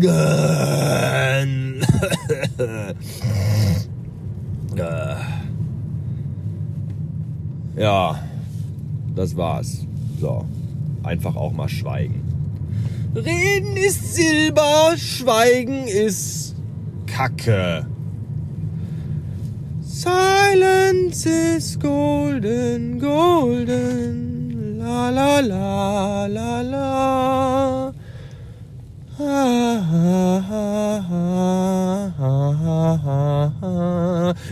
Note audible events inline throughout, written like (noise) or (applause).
Morgen. (laughs) ja, das war's. So, einfach auch mal schweigen. Reden ist Silber, Schweigen ist Kacke. Silence is golden, golden, la la la la la.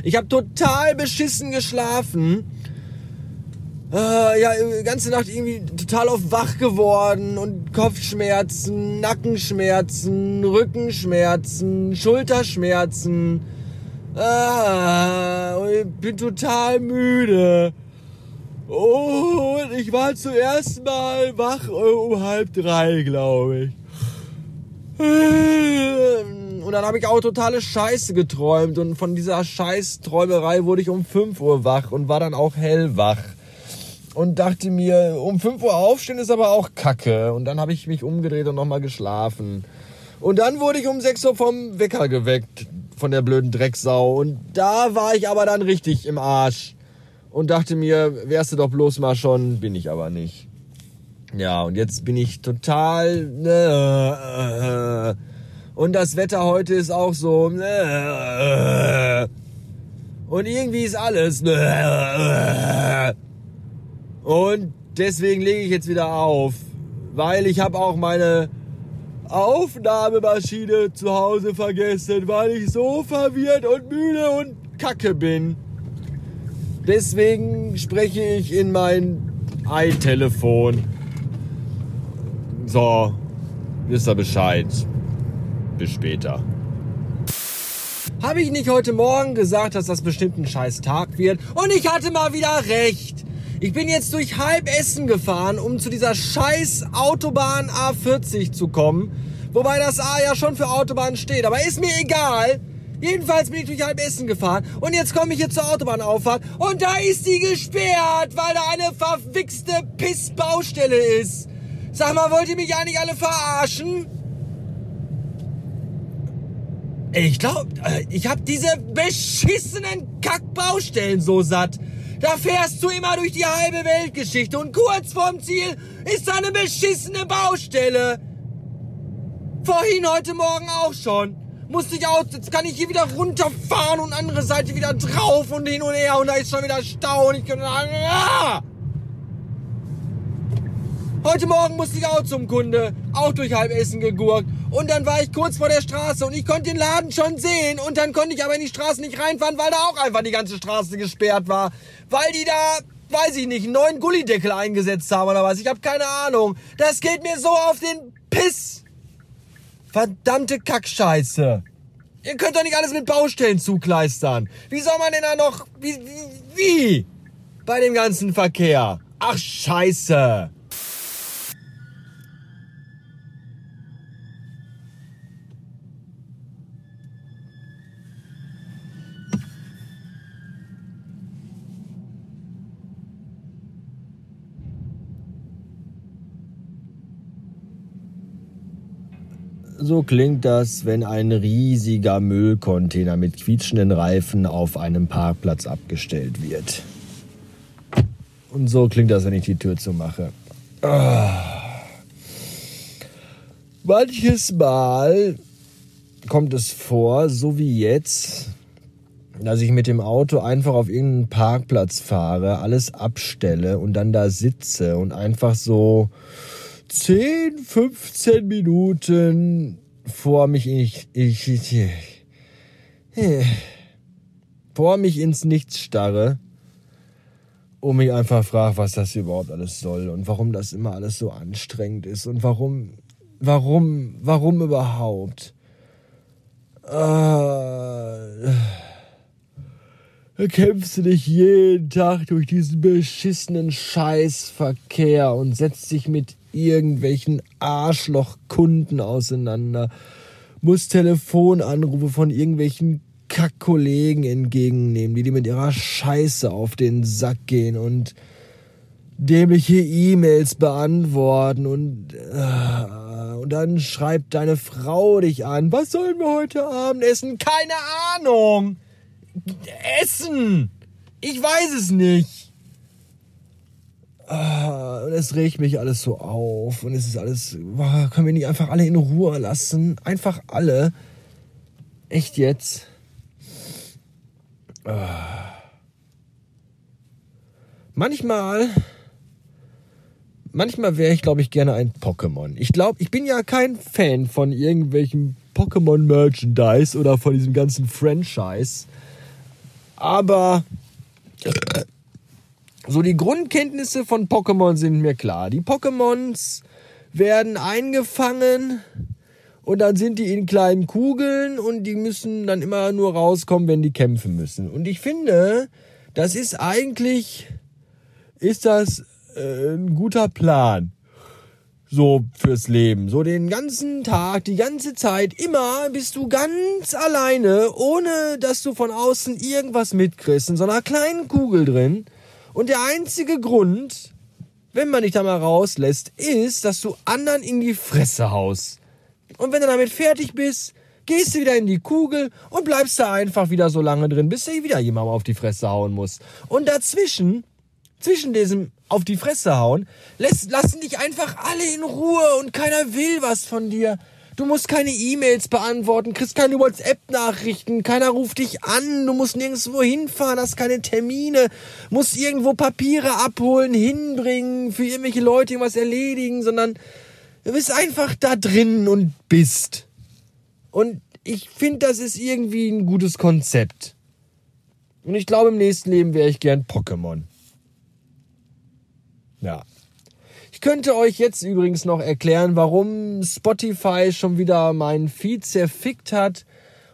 Ich habe total beschissen geschlafen. Äh, ja, ganze Nacht irgendwie total auf wach geworden und Kopfschmerzen, Nackenschmerzen, Rückenschmerzen, Schulterschmerzen. Ah, ich bin total müde. Und ich war zuerst mal wach um halb drei, glaube ich. Und dann habe ich auch totale Scheiße geträumt. Und von dieser Scheiß-Träumerei wurde ich um 5 Uhr wach und war dann auch hellwach. Und dachte mir, um 5 Uhr aufstehen ist aber auch kacke. Und dann habe ich mich umgedreht und nochmal geschlafen. Und dann wurde ich um 6 Uhr vom Wecker geweckt von der blöden Drecksau. Und da war ich aber dann richtig im Arsch. Und dachte mir, wärst du doch bloß mal schon, bin ich aber nicht. Ja, und jetzt bin ich total. Ne, und das Wetter heute ist auch so. Ne, und irgendwie ist alles. Ne, und deswegen lege ich jetzt wieder auf. Weil ich habe auch meine Aufnahmemaschine zu Hause vergessen, weil ich so verwirrt und müde und kacke bin. Deswegen spreche ich in mein iTelefon. So, wisst ihr Bescheid. Bis später. Habe ich nicht heute Morgen gesagt, dass das bestimmt ein scheiß Tag wird? Und ich hatte mal wieder recht. Ich bin jetzt durch halb Essen gefahren, um zu dieser scheiß Autobahn A40 zu kommen. Wobei das A ja schon für Autobahn steht. Aber ist mir egal. Jedenfalls bin ich durch halb Essen gefahren und jetzt komme ich hier zur Autobahnauffahrt und da ist die gesperrt, weil da eine verwichste Pissbaustelle ist. Sag mal, wollt ihr mich eigentlich alle verarschen? Ich glaube, äh, ich habe diese beschissenen Kackbaustellen so satt. Da fährst du immer durch die halbe Weltgeschichte und kurz vorm Ziel ist da eine beschissene Baustelle. Vorhin heute Morgen auch schon. Musste ich auch, jetzt kann ich hier wieder runterfahren und andere Seite wieder drauf und hin und her und da ist schon wieder Stau und ich kann sagen, ah! Heute Morgen musste ich auch zum Kunde, auch durch Halbessen gegurkt. Und dann war ich kurz vor der Straße und ich konnte den Laden schon sehen. Und dann konnte ich aber in die Straße nicht reinfahren, weil da auch einfach die ganze Straße gesperrt war. Weil die da, weiß ich nicht, einen neuen Gullideckel eingesetzt haben oder was. Ich habe keine Ahnung. Das geht mir so auf den Piss. Verdammte Kackscheiße. Ihr könnt doch nicht alles mit Baustellen zukleistern. Wie soll man denn da noch... Wie, wie, wie? Bei dem ganzen Verkehr. Ach, scheiße. So klingt das, wenn ein riesiger Müllcontainer mit quietschenden Reifen auf einem Parkplatz abgestellt wird. Und so klingt das, wenn ich die Tür zumache. Ah. Manches Mal kommt es vor, so wie jetzt, dass ich mit dem Auto einfach auf irgendeinen Parkplatz fahre, alles abstelle und dann da sitze und einfach so 10, 15 Minuten vor mich ich, ich, ich, ich vor mich ins Nichts starre und mich einfach frage, was das überhaupt alles soll und warum das immer alles so anstrengend ist und warum, warum, warum überhaupt. Äh, kämpfst du dich jeden Tag durch diesen beschissenen Scheißverkehr und setzt dich mit irgendwelchen Arschlochkunden auseinander, muss Telefonanrufe von irgendwelchen Kackkollegen entgegennehmen, die dir mit ihrer Scheiße auf den Sack gehen und dämliche E-Mails beantworten und, äh, und dann schreibt deine Frau dich an. Was sollen wir heute Abend essen? Keine Ahnung. Essen. Ich weiß es nicht. Ah, und es regt mich alles so auf und es ist alles, können wir nicht einfach alle in Ruhe lassen? Einfach alle. Echt jetzt? Ah. Manchmal, manchmal wäre ich, glaube ich, gerne ein Pokémon. Ich glaube, ich bin ja kein Fan von irgendwelchen Pokémon-Merchandise oder von diesem ganzen Franchise. Aber so die Grundkenntnisse von Pokémon sind mir klar. Die Pokémons werden eingefangen und dann sind die in kleinen Kugeln und die müssen dann immer nur rauskommen, wenn die kämpfen müssen. Und ich finde, das ist eigentlich, ist das äh, ein guter Plan. So fürs Leben. So den ganzen Tag, die ganze Zeit, immer bist du ganz alleine, ohne dass du von außen irgendwas mitkriegst, in so einer kleinen Kugel drin. Und der einzige Grund, wenn man dich da mal rauslässt, ist, dass du anderen in die Fresse haust. Und wenn du damit fertig bist, gehst du wieder in die Kugel und bleibst da einfach wieder so lange drin, bis dir wieder jemand auf die Fresse hauen muss. Und dazwischen, zwischen diesem auf die Fresse hauen, lässt, lassen dich einfach alle in Ruhe und keiner will was von dir. Du musst keine E-Mails beantworten, kriegst keine WhatsApp-Nachrichten, keiner ruft dich an, du musst nirgendwo hinfahren, hast keine Termine, musst irgendwo Papiere abholen, hinbringen, für irgendwelche Leute irgendwas erledigen, sondern Du bist einfach da drin und bist. Und ich finde, das ist irgendwie ein gutes Konzept. Und ich glaube, im nächsten Leben wäre ich gern Pokémon. Ja. Ich könnte euch jetzt übrigens noch erklären, warum Spotify schon wieder meinen Feed zerfickt hat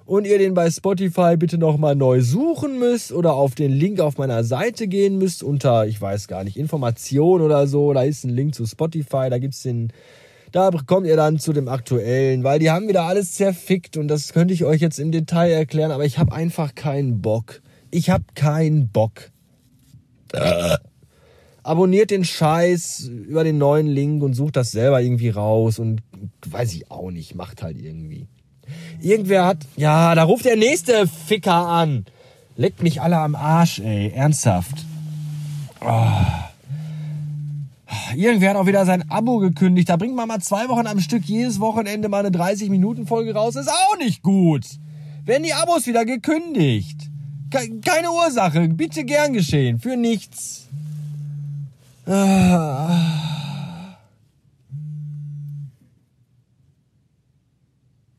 und ihr den bei Spotify bitte nochmal neu suchen müsst oder auf den Link auf meiner Seite gehen müsst unter, ich weiß gar nicht, Information oder so. Da ist ein Link zu Spotify, da gibt's den da kommt ihr dann zu dem aktuellen, weil die haben wieder alles zerfickt und das könnte ich euch jetzt im Detail erklären, aber ich habe einfach keinen Bock. Ich habe keinen Bock. (laughs) Abonniert den Scheiß über den neuen Link und sucht das selber irgendwie raus und weiß ich auch nicht, macht halt irgendwie. Irgendwer hat, ja, da ruft der nächste Ficker an. Leckt mich alle am Arsch, ey, ernsthaft. Oh. Irgendwer hat auch wieder sein Abo gekündigt. Da bringt man mal zwei Wochen am Stück jedes Wochenende mal eine 30-Minuten-Folge raus. Ist auch nicht gut. Werden die Abos wieder gekündigt. Keine Ursache. Bitte gern geschehen. Für nichts. Ah.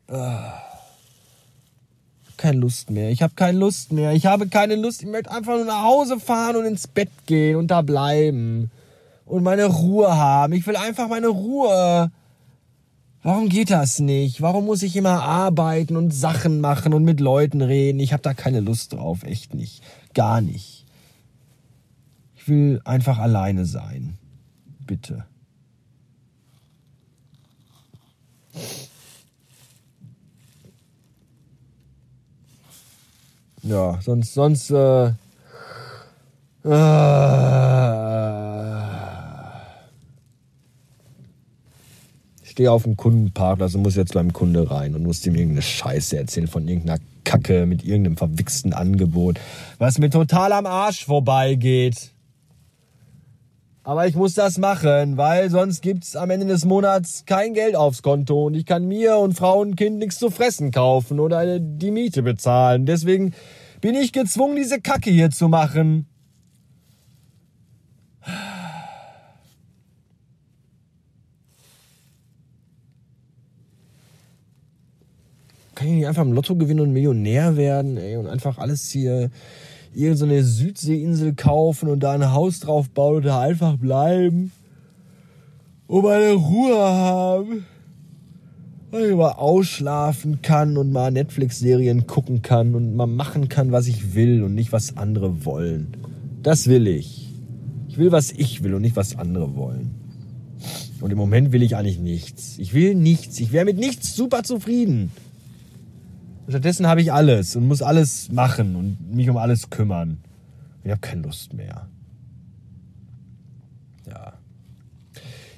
Ah. Keine Lust mehr. Ich habe keine Lust mehr. Ich habe keine Lust. Ich möchte einfach nur nach Hause fahren und ins Bett gehen und da bleiben und meine Ruhe haben. Ich will einfach meine Ruhe. Warum geht das nicht? Warum muss ich immer arbeiten und Sachen machen und mit Leuten reden? Ich habe da keine Lust drauf, echt nicht. Gar nicht. Ich will einfach alleine sein. Bitte. Ja, sonst, sonst, äh, äh stehe auf dem Kundenparkplatz und muss jetzt beim Kunde rein und muss ihm irgendeine Scheiße erzählen von irgendeiner Kacke mit irgendeinem verwichsten Angebot, was mir total am Arsch vorbeigeht. Aber ich muss das machen, weil sonst gibt's am Ende des Monats kein Geld aufs Konto und ich kann mir und Frau und Kind nichts zu fressen kaufen oder die Miete bezahlen. Deswegen bin ich gezwungen, diese Kacke hier zu machen. kann ich nicht einfach im Lotto gewinnen und Millionär werden, ey, und einfach alles hier, irgendeine so Südseeinsel kaufen und da ein Haus drauf bauen und da einfach bleiben. Und meine Ruhe haben. Weil ich mal ausschlafen kann und mal Netflix-Serien gucken kann und mal machen kann, was ich will und nicht, was andere wollen. Das will ich. Ich will, was ich will und nicht, was andere wollen. Und im Moment will ich eigentlich nichts. Ich will nichts. Ich wäre mit nichts super zufrieden. Stattdessen habe ich alles und muss alles machen und mich um alles kümmern. Ich habe keine Lust mehr. Ja.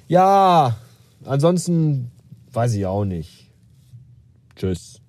Ja, ansonsten weiß ich auch nicht. Tschüss.